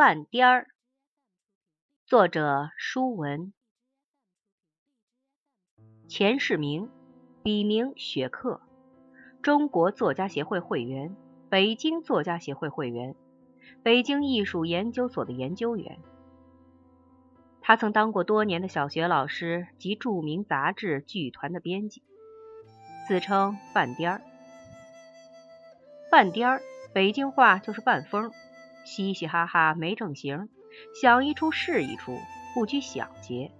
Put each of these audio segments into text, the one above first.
半颠儿，作者舒文，钱世明，笔名雪克，中国作家协会会员，北京作家协会会员，北京艺术研究所的研究员。他曾当过多年的小学老师及著名杂志剧团的编辑，自称半颠儿。半颠儿，北京话就是半疯，嘻嘻哈哈没正形，想一出是一出，不拘小节。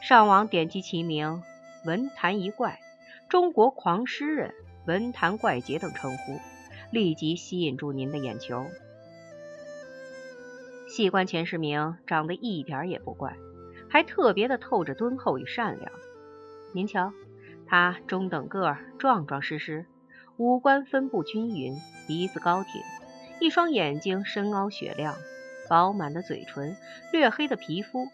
上网点击其名，文坛一怪、中国狂诗人、文坛怪杰等称呼，立即吸引住您的眼球。细观钱世明，长得一点也不怪，还特别的透着敦厚与善良。您瞧，他中等个儿，壮壮实实，五官分布均匀，鼻子高挺，一双眼睛深凹雪亮，饱满的嘴唇，略黑的皮肤，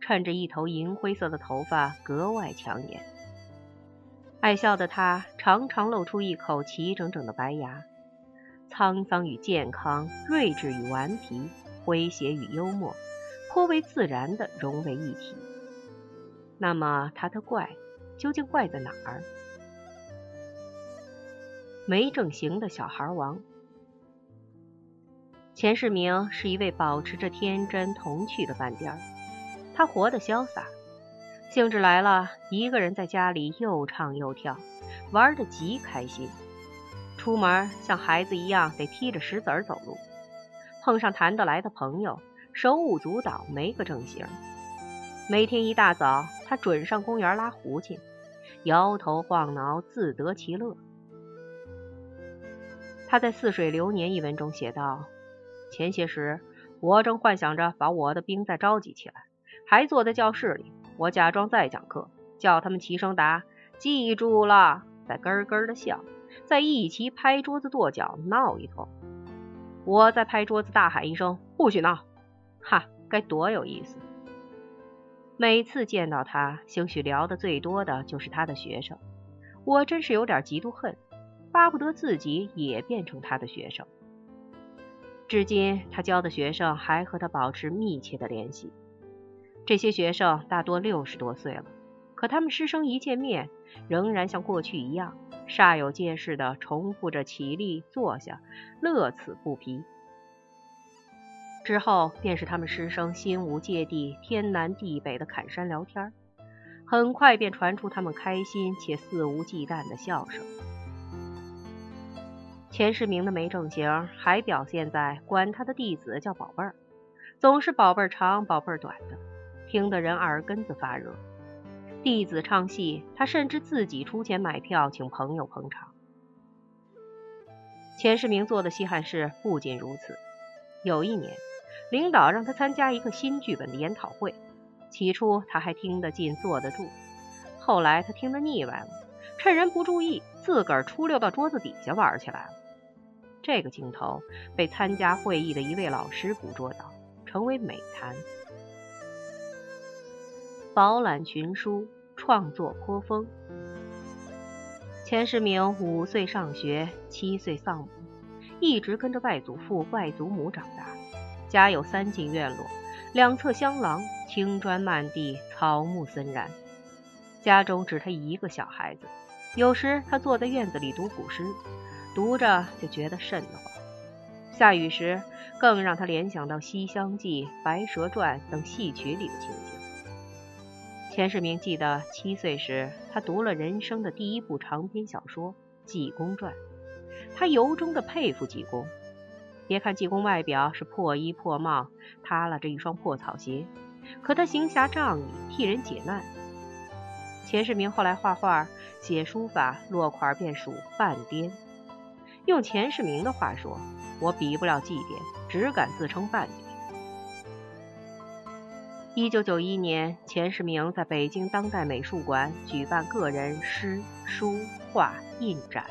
衬着一头银灰色的头发，格外抢眼。爱笑的他，常常露出一口齐整整的白牙，沧桑与健康，睿智与顽皮。诙谐与幽默颇为自然地融为一体。那么他的怪究竟怪在哪儿？没正形的小孩王钱世明是一位保持着天真童趣的半颠儿，他活得潇洒，兴致来了，一个人在家里又唱又跳，玩得极开心。出门像孩子一样得踢着石子儿走路。碰上谈得来的朋友，手舞足蹈没个正形。每天一大早，他准上公园拉胡琴，摇头晃脑，自得其乐。他在《似水流年》一文中写道：“前些时，我正幻想着把我的兵再召集起来，还坐在教室里，我假装在讲课，叫他们齐声答‘记住了’，再咯咯的笑，再一起拍桌子跺脚闹一通。”我在拍桌子大喊一声：“不许闹！”哈，该多有意思！每次见到他，兴许聊的最多的就是他的学生。我真是有点嫉妒恨，巴不得自己也变成他的学生。至今，他教的学生还和他保持密切的联系。这些学生大多六十多岁了，可他们师生一见面，仍然像过去一样。煞有介事地重复着起立、坐下，乐此不疲。之后便是他们师生心无芥蒂、天南地北的侃山聊天，很快便传出他们开心且肆无忌惮的笑声。钱世明的没正形还表现在管他的弟子叫宝贝儿，总是宝贝儿长、宝贝儿短的，听得人耳根子发热。弟子唱戏，他甚至自己出钱买票，请朋友捧场。钱世明做的稀罕事不仅如此。有一年，领导让他参加一个新剧本的研讨会，起初他还听得进、坐得住，后来他听得腻歪了，趁人不注意，自个儿出溜到桌子底下玩起来了。这个镜头被参加会议的一位老师捕捉到，成为美谈。饱览群书，创作颇丰。钱世明五岁上学，七岁丧母，一直跟着外祖父、外祖母长大。家有三进院落，两侧厢廊，青砖漫地，草木森然。家中只他一个小孩子，有时他坐在院子里读古诗，读着就觉得瘆得慌。下雨时，更让他联想到《西厢记》《白蛇传》等戏曲里的情景。钱世明记得七岁时，他读了人生的第一部长篇小说《济公传》，他由衷的佩服济公。别看济公外表是破衣破帽，耷拉着一双破草鞋，可他行侠仗义，替人解难。钱世明后来画画、写书法，落款便属半癫。用钱世明的话说：“我比不了祭奠，只敢自称半癫。”一九九一年，钱世明在北京当代美术馆举办个人诗、书、画印展。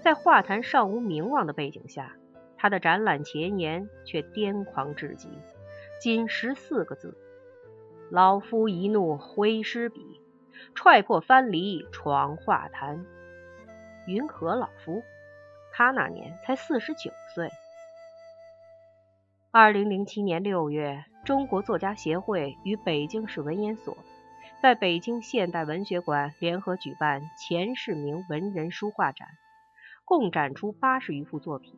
在画坛尚无名望的背景下，他的展览前言却癫狂至极，仅十四个字：“老夫一怒挥诗笔，踹破藩篱闯画坛。”云何老夫？他那年才四十九岁。二零零七年六月，中国作家协会与北京市文研所在北京现代文学馆联合举办钱世明文人书画展，共展出八十余幅作品。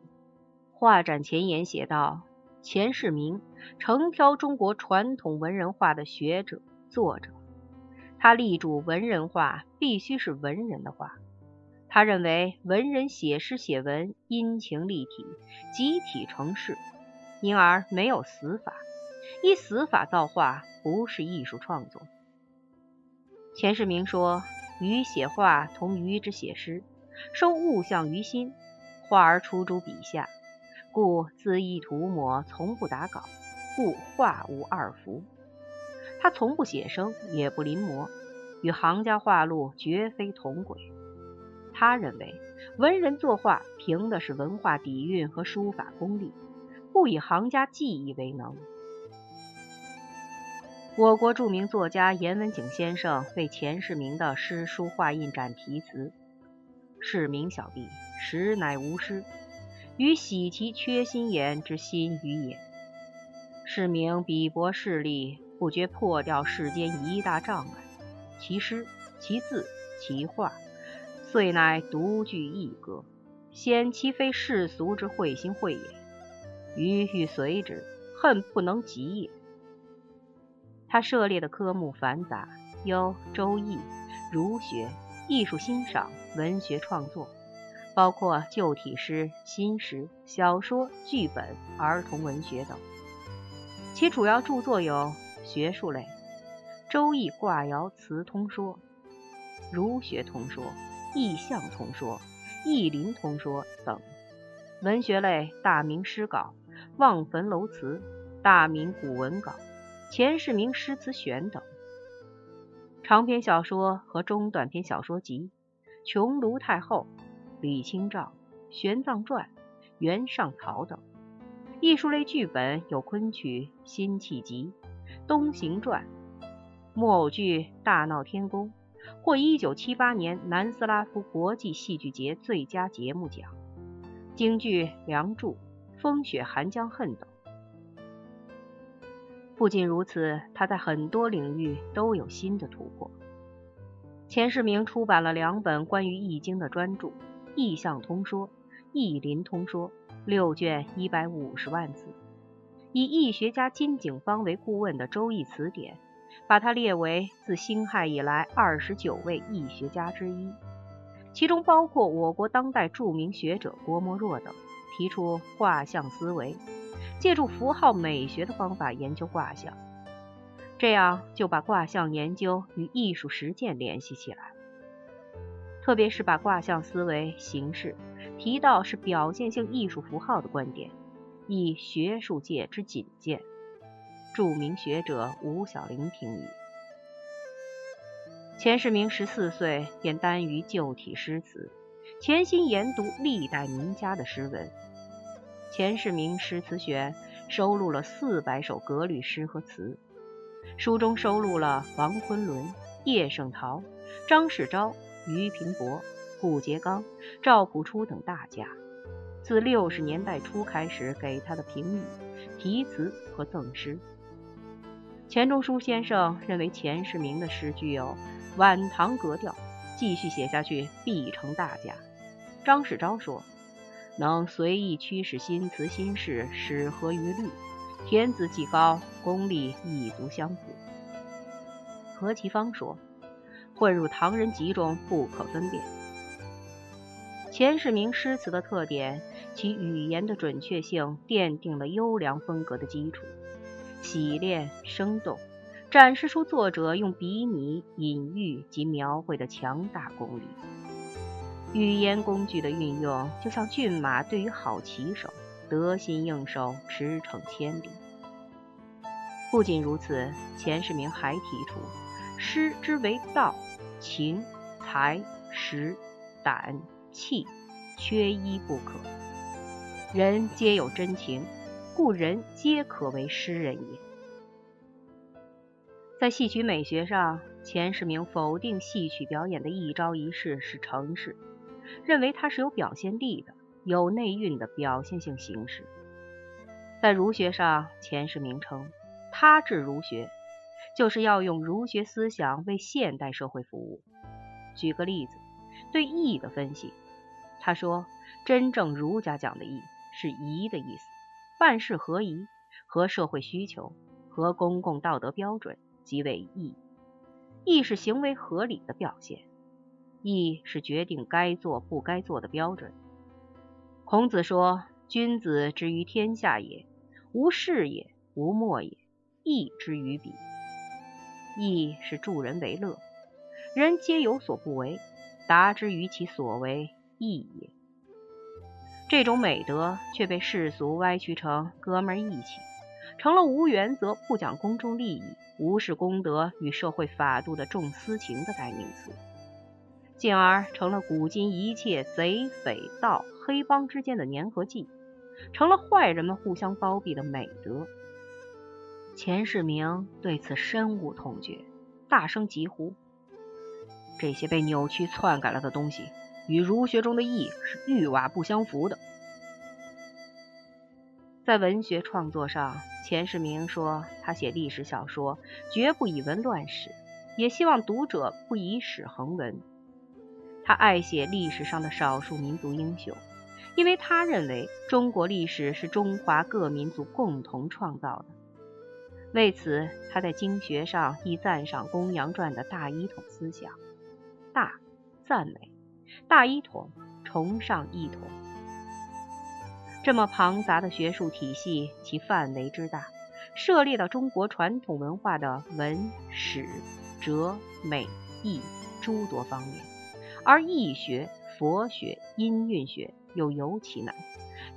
画展前言写道：“钱世明，诚挑中国传统文人画的学者、作者。他力主文人画必须是文人的画。他认为文人写诗写文，阴晴立体，集体成事。”因而没有死法，依死法造画不是艺术创作。钱世明说：“余写画同余之写诗，收物象于心，画而出诸笔下，故恣意涂抹，从不打稿，故画无二幅。他从不写生，也不临摹，与行家画路绝非同轨。他认为，文人作画凭的是文化底蕴和书法功力。”不以行家技艺为能。我国著名作家严文景先生为钱世明的诗书画印展题词：“世明小弟，实乃无师，与喜其缺心眼之心于也。世明鄙薄势力，不觉破掉世间一大障碍。其诗、其字、其画，遂乃独具一格，显其非世俗之会心会也。”余欲随之，恨不能及也。他涉猎的科目繁杂，有周易、儒学、艺术欣赏、文学创作，包括旧体诗、新诗、小说、剧本、儿童文学等。其主要著作有学术类《周易卦爻辞通说》，儒学通说、意象通说、意林通说等；文学类《大明诗稿》。望坟楼词、大明古文稿、钱世明诗词选等，长篇小说和中短篇小说集《穷庐太后》《李清照》《玄奘传》《袁尚草》等；艺术类剧本有昆曲《辛弃疾》《东行传》；木偶剧《大闹天宫》获1978年南斯拉夫国际戏剧节最佳节目奖；京剧《梁祝》。风雪寒江恨等。不仅如此，他在很多领域都有新的突破。钱世明出版了两本关于《易经》的专著，《易象通说》《易林通说》，六卷一百五十万字。以易学家金景方为顾问的《周易词典》，把他列为自辛亥以来二十九位易学家之一，其中包括我国当代著名学者郭沫若等。提出卦象思维，借助符号美学的方法研究卦象，这样就把卦象研究与艺术实践联系起来。特别是把卦象思维形式提到是表现性艺术符号的观点，以学术界之仅见。著名学者吴小玲评语：钱世明十四岁便耽于旧体诗词，潜心研读历代名家的诗文。钱世明诗词选收录了四百首格律诗和词，书中收录了王昆仑、叶圣陶、张世钊、俞平伯、顾颉刚、赵朴初等大家，自六十年代初开始给他的评语、题词和赠诗。钱钟书先生认为钱世明的诗具有晚唐格调，继续写下去必成大家。张世钊说。能随意驱使新词新事，使合于律，天资既高，功力亦足相辅。何其芳说：“混入唐人集中，不可分辨。”钱世明诗词的特点，其语言的准确性奠定了优良风格的基础，洗练生动，展示出作者用笔拟、隐喻及描绘的强大功力。语言工具的运用，就像骏马对于好骑手，得心应手，驰骋千里。不仅如此，钱世明还提出，诗之为道，情、才、识、胆、气，缺一不可。人皆有真情，故人皆可为诗人也。在戏曲美学上，钱世明否定戏曲表演的一招一式是程式。认为它是有表现力的、有内蕴的表现性形式。在儒学上，钱世明称他治儒学，就是要用儒学思想为现代社会服务。举个例子，对义的分析，他说，真正儒家讲的义是宜的意思，办事合宜，和社会需求，和公共道德标准，即为义。义是行为合理的表现，义是决定该做不该做的标准。孔子说：“君子之于天下也，无事也，无莫也，义之于彼。”义是助人为乐，人皆有所不为，达之于其所为，义也。这种美德却被世俗歪曲成哥们义气，成了无原则、不讲公众利益、无视公德与社会法度的重私情的代名词。进而成了古今一切贼匪盗黑帮之间的粘合剂，成了坏人们互相包庇的美德。钱世明对此深恶痛绝，大声疾呼：“这些被扭曲篡改了的东西，与儒学中的义是玉瓦不相符的。”在文学创作上，钱世明说他写历史小说绝不以文乱史，也希望读者不以史衡文。他爱写历史上的少数民族英雄，因为他认为中国历史是中华各民族共同创造的。为此，他在经学上亦赞赏《公羊传》的大一统思想，大赞美，大一统崇尚一统。这么庞杂的学术体系，其范围之大，涉猎到中国传统文化的文史哲美艺诸多方面。而易学、佛学、音韵学又尤其难，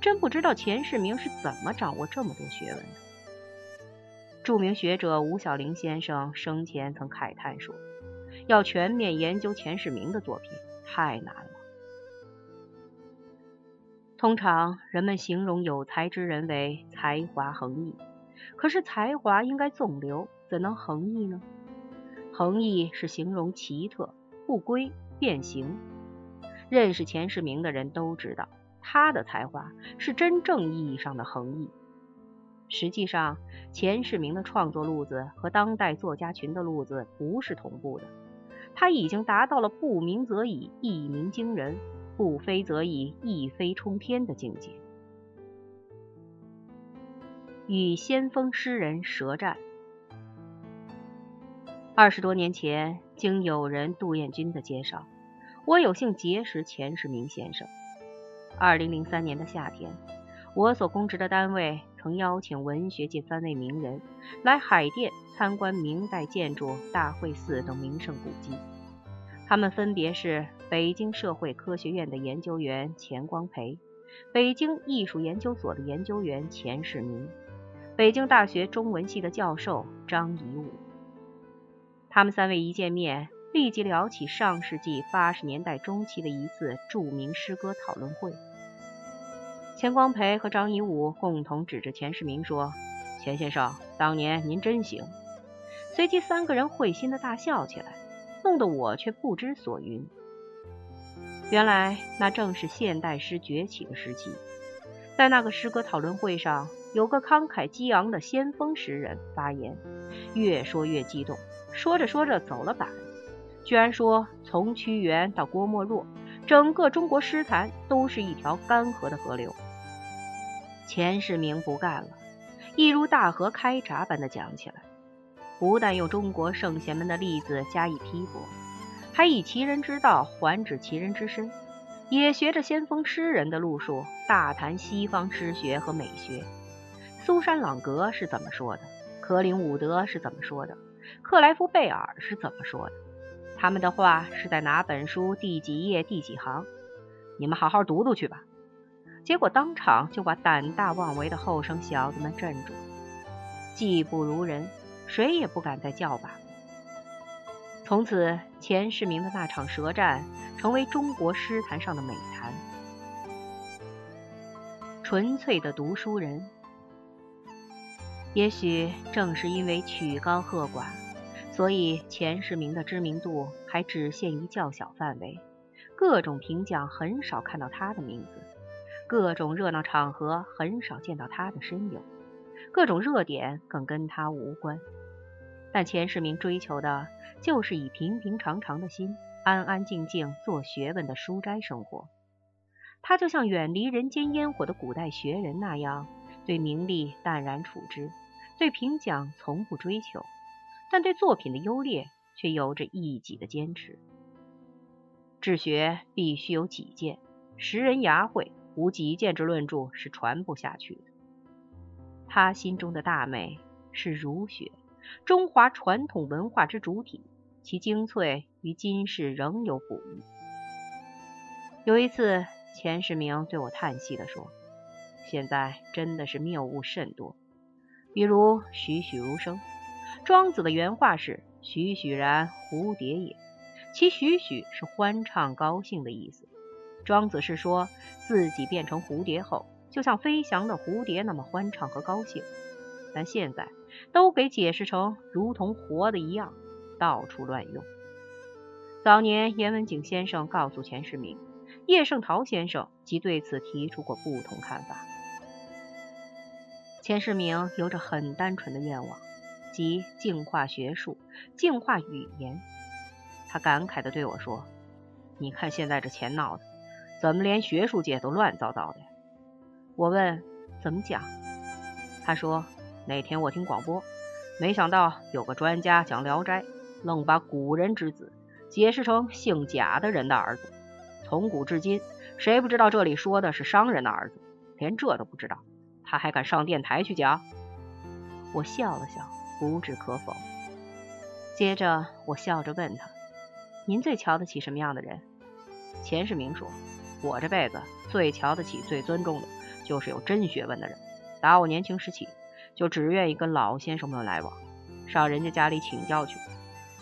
真不知道钱世明是怎么掌握这么多学问的。著名学者吴小玲先生生前曾慨叹说：“要全面研究钱世明的作品，太难了。”通常人们形容有才之人为才华横溢，可是才华应该纵流，怎能横溢呢？横溢是形容奇特、不规。变形。认识钱世明的人都知道，他的才华是真正意义上的横溢。实际上，钱世明的创作路子和当代作家群的路子不是同步的。他已经达到了不鸣则已，一鸣惊人；不飞则已，一飞冲天的境界。与先锋诗人舌战。二十多年前，经友人杜彦军的介绍，我有幸结识钱世明先生。二零零三年的夏天，我所供职的单位曾邀请文学界三位名人来海淀参观明代建筑大会寺等名胜古迹。他们分别是北京社会科学院的研究员钱光培、北京艺术研究所的研究员钱世民、北京大学中文系的教授张颐武。他们三位一见面，立即聊起上世纪八十年代中期的一次著名诗歌讨论会。钱光培和张颐武共同指着钱世明说：“钱先生，当年您真行。”随即三个人会心的大笑起来，弄得我却不知所云。原来那正是现代诗崛起的时期，在那个诗歌讨论会上，有个慷慨激昂的先锋诗人发言，越说越激动。说着说着走了板，居然说从屈原到郭沫若，整个中国诗坛都是一条干涸的河流。钱世明不干了，一如大河开闸般的讲起来，不但用中国圣贤们的例子加以批驳，还以其人之道还治其人之身，也学着先锋诗人的路数，大谈西方诗学和美学。苏珊·朗格是怎么说的？格林伍德是怎么说的？克莱夫贝尔是怎么说的？他们的话是在哪本书第几页第几行？你们好好读读去吧。结果当场就把胆大妄为的后生小子们镇住，技不如人，谁也不敢再叫板。从此，钱世明的那场舌战成为中国诗坛上的美谈。纯粹的读书人。也许正是因为曲高和寡，所以钱世民的知名度还只限于较小范围，各种评奖很少看到他的名字，各种热闹场合很少见到他的身影，各种热点更跟他无关。但钱世明追求的就是以平平常常的心，安安静静做学问的书斋生活。他就像远离人间烟火的古代学人那样，对名利淡然处之，对评奖从不追求，但对作品的优劣却有着一己的坚持。治学必须有己见，识人雅会，无己见之论著是传不下去的。他心中的大美是儒学。中华传统文化之主体，其精粹于今世仍有补益。有一次，钱世明对我叹息地说：“现在真的是谬误甚多，比如栩栩如生。庄子的原话是‘栩栩然蝴蝶也’，其栩栩是欢畅高兴的意思。庄子是说自己变成蝴蝶后，就像飞翔的蝴蝶那么欢畅和高兴。但现在。”都给解释成如同活的一样，到处乱用。早年严文景先生告诉钱世明，叶圣陶先生即对此提出过不同看法。钱世明有着很单纯的愿望，即净化学术，净化语言。他感慨地对我说：“你看现在这钱闹的，怎么连学术界都乱糟糟的？”我问：“怎么讲？”他说。那天我听广播，没想到有个专家讲《聊斋》，愣把古人之子解释成姓贾的人的儿子。从古至今，谁不知道这里说的是商人的儿子？连这都不知道，他还敢上电台去讲？我笑了笑，不置可否。接着我笑着问他：“您最瞧得起什么样的人？”钱世明说：“我这辈子最瞧得起、最尊重的，就是有真学问的人。打我年轻时起。”就只愿意跟老先生们来往，上人家家里请教去。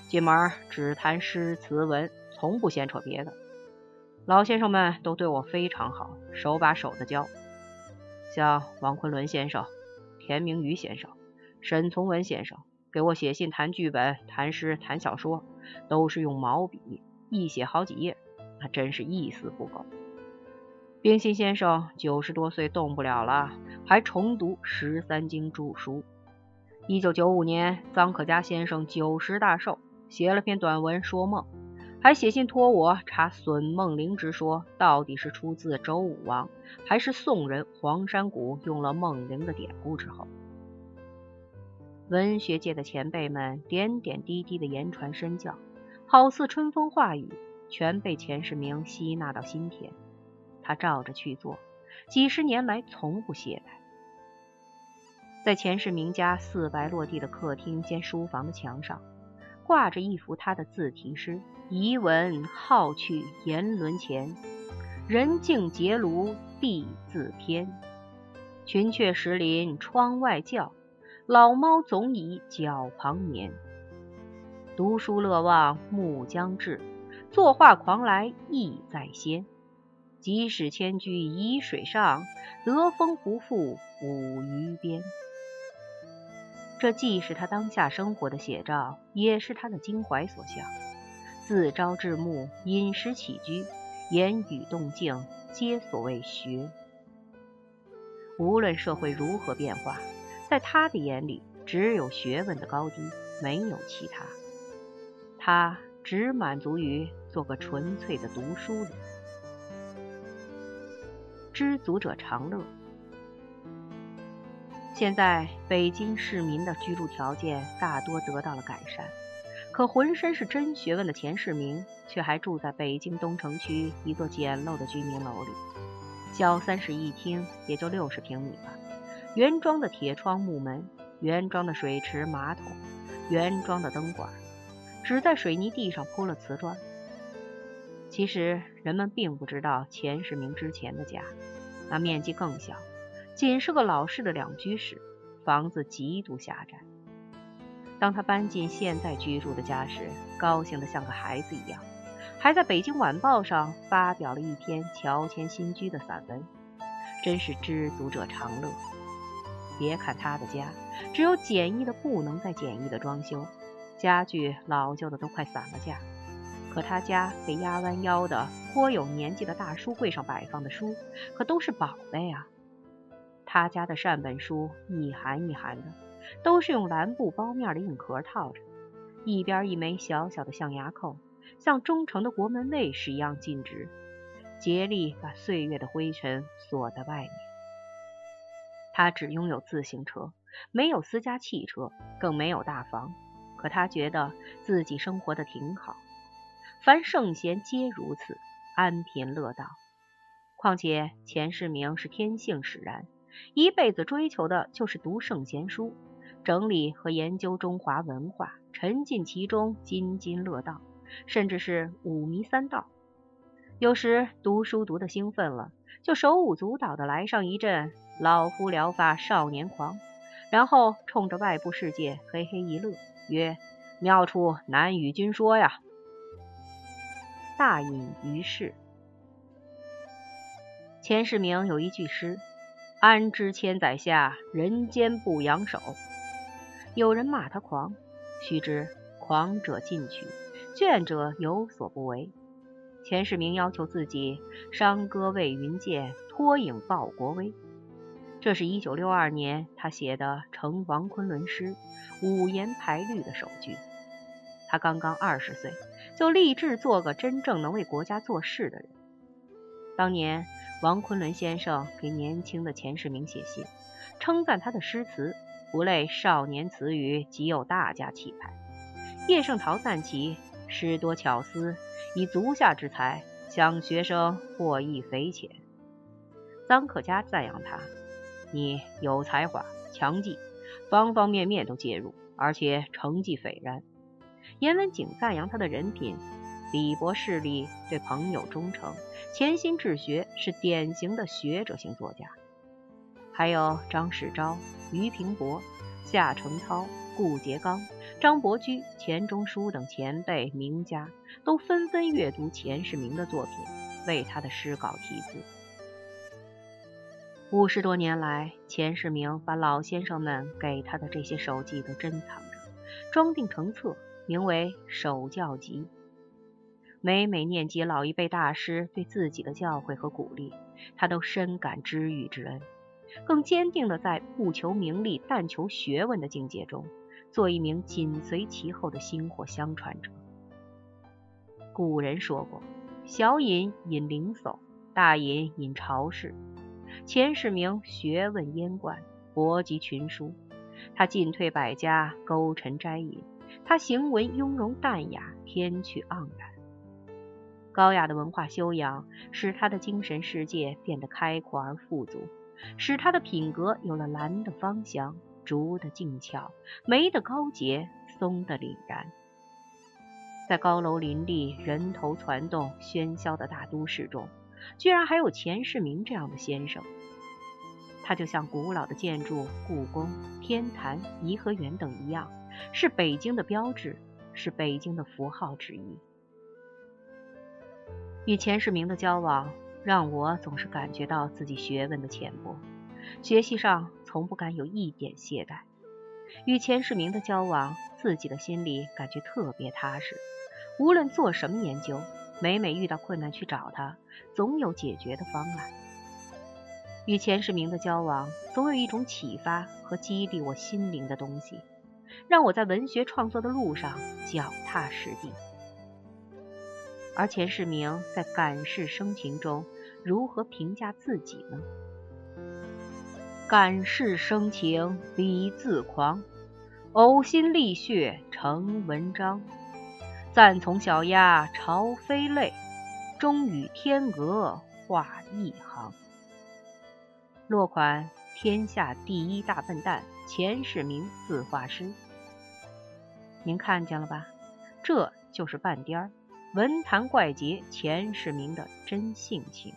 进门只谈诗词文，从不闲扯别的。老先生们都对我非常好，手把手的教。像王昆仑先生、田明宇先生、沈从文先生，给我写信谈剧本、谈诗、谈小说，都是用毛笔，一写好几页，那真是一丝不苟。冰心先生九十多岁动不了了，还重读《十三经》注书。一九九五年，臧可嘉先生九十大寿，写了篇短文说梦，还写信托我查损梦灵之说到底是出自周武王，还是宋人黄山谷用了梦灵的典故之后。文学界的前辈们点点滴滴的言传身教，好似春风化雨，全被钱世明吸纳到心田。他照着去做，几十年来从不懈怠。在钱世明家四白落地的客厅兼书房的墙上，挂着一幅他的自题诗：“遗闻好去言伦前，人静结庐地自偏。群雀石林窗外叫，老猫总倚脚旁眠。读书乐忘暮将至，作画狂来意在先。”即使迁居沂水上，得风不负五渔边。这既是他当下生活的写照，也是他的襟怀所向。自朝至暮，饮食起居、言语动静，皆所谓学。无论社会如何变化，在他的眼里，只有学问的高低，没有其他。他只满足于做个纯粹的读书人。知足者常乐。现在北京市民的居住条件大多得到了改善，可浑身是真学问的钱世明却还住在北京东城区一座简陋的居民楼里，小三室一厅，也就六十平米吧。原装的铁窗木门，原装的水池马桶，原装的灯管，只在水泥地上铺了瓷砖。其实人们并不知道钱世明之前的家，那面积更小，仅是个老式的两居室，房子极度狭窄。当他搬进现在居住的家时，高兴得像个孩子一样，还在《北京晚报》上发表了一篇乔迁新居的散文，真是知足者常乐。别看他的家只有简易的不能再简易的装修，家具老旧的都快散了架。可他家被压弯腰的颇有年纪的大书柜上摆放的书，可都是宝贝啊。他家的善本书一函一函的，都是用蓝布包面的硬壳套着，一边一枚小小的象牙扣，像忠诚的国门卫士一样尽职，竭力把岁月的灰尘锁在外面。他只拥有自行车，没有私家汽车，更没有大房，可他觉得自己生活的挺好。凡圣贤皆如此，安贫乐道。况且钱世明是天性使然，一辈子追求的就是读圣贤书，整理和研究中华文化，沉浸其中，津津乐道，甚至是五迷三道。有时读书读得兴奋了，就手舞足蹈的来上一阵“老夫聊发少年狂”，然后冲着外部世界嘿嘿一乐，曰：“妙处难与君说呀。”大隐于世。钱世明有一句诗：“安知千载下，人间不扬手。”有人骂他狂，须知狂者进取，倦者有所不为。钱世明要求自己伤歌为云剑，脱影报国威。这是一九六二年他写的《成王昆仑诗》五言排律的首句。他刚刚二十岁。就立志做个真正能为国家做事的人。当年，王昆仑先生给年轻的钱世明写信，称赞他的诗词不类少年词语，极有大家气派。叶圣陶赞其诗多巧思，以足下之才，向学生获益匪浅。臧克家赞扬他：“你有才华，强记，方方面面都介入，而且成绩斐然。”严文景赞扬他的人品，李博势力，对朋友忠诚，潜心治学，是典型的学者型作家。还有张世钊、俞平伯、夏承焘、顾颉刚、张伯驹、钱钟书等前辈名家，都纷纷阅读钱世明的作品，为他的诗稿题字。五十多年来，钱世明把老先生们给他的这些手记都珍藏着，装订成册。名为《守教集》，每每念及老一辈大师对自己的教诲和鼓励，他都深感知遇之恩，更坚定的在不求名利、但求学问的境界中，做一名紧随其后的薪火相传者。古人说过：“小隐隐灵叟，大隐隐朝士。”钱世明学问渊贯，博集群书，他进退百家，勾陈摘引。他行文雍容淡雅，天趣盎然，高雅的文化修养使他的精神世界变得开阔而富足，使他的品格有了兰的芳香、竹的静俏、梅的高洁、松的凛然。在高楼林立、人头攒动、喧嚣的大都市中，居然还有钱世明这样的先生。他就像古老的建筑故宫、天坛、颐和园等一样。是北京的标志，是北京的符号之一。与钱世明的交往，让我总是感觉到自己学问的浅薄，学习上从不敢有一点懈怠。与钱世明的交往，自己的心里感觉特别踏实。无论做什么研究，每每遇到困难去找他，总有解决的方案。与钱世明的交往，总有一种启发和激励我心灵的东西。让我在文学创作的路上脚踏实地。而钱世明在感世生情中如何评价自己呢？感世生情笔自狂，呕心沥血成文章。暂从小鸭朝飞泪，终与天鹅画一行。落款：天下第一大笨蛋钱世明自画师。您看见了吧？这就是半颠儿，文坛怪杰钱世明的真性情。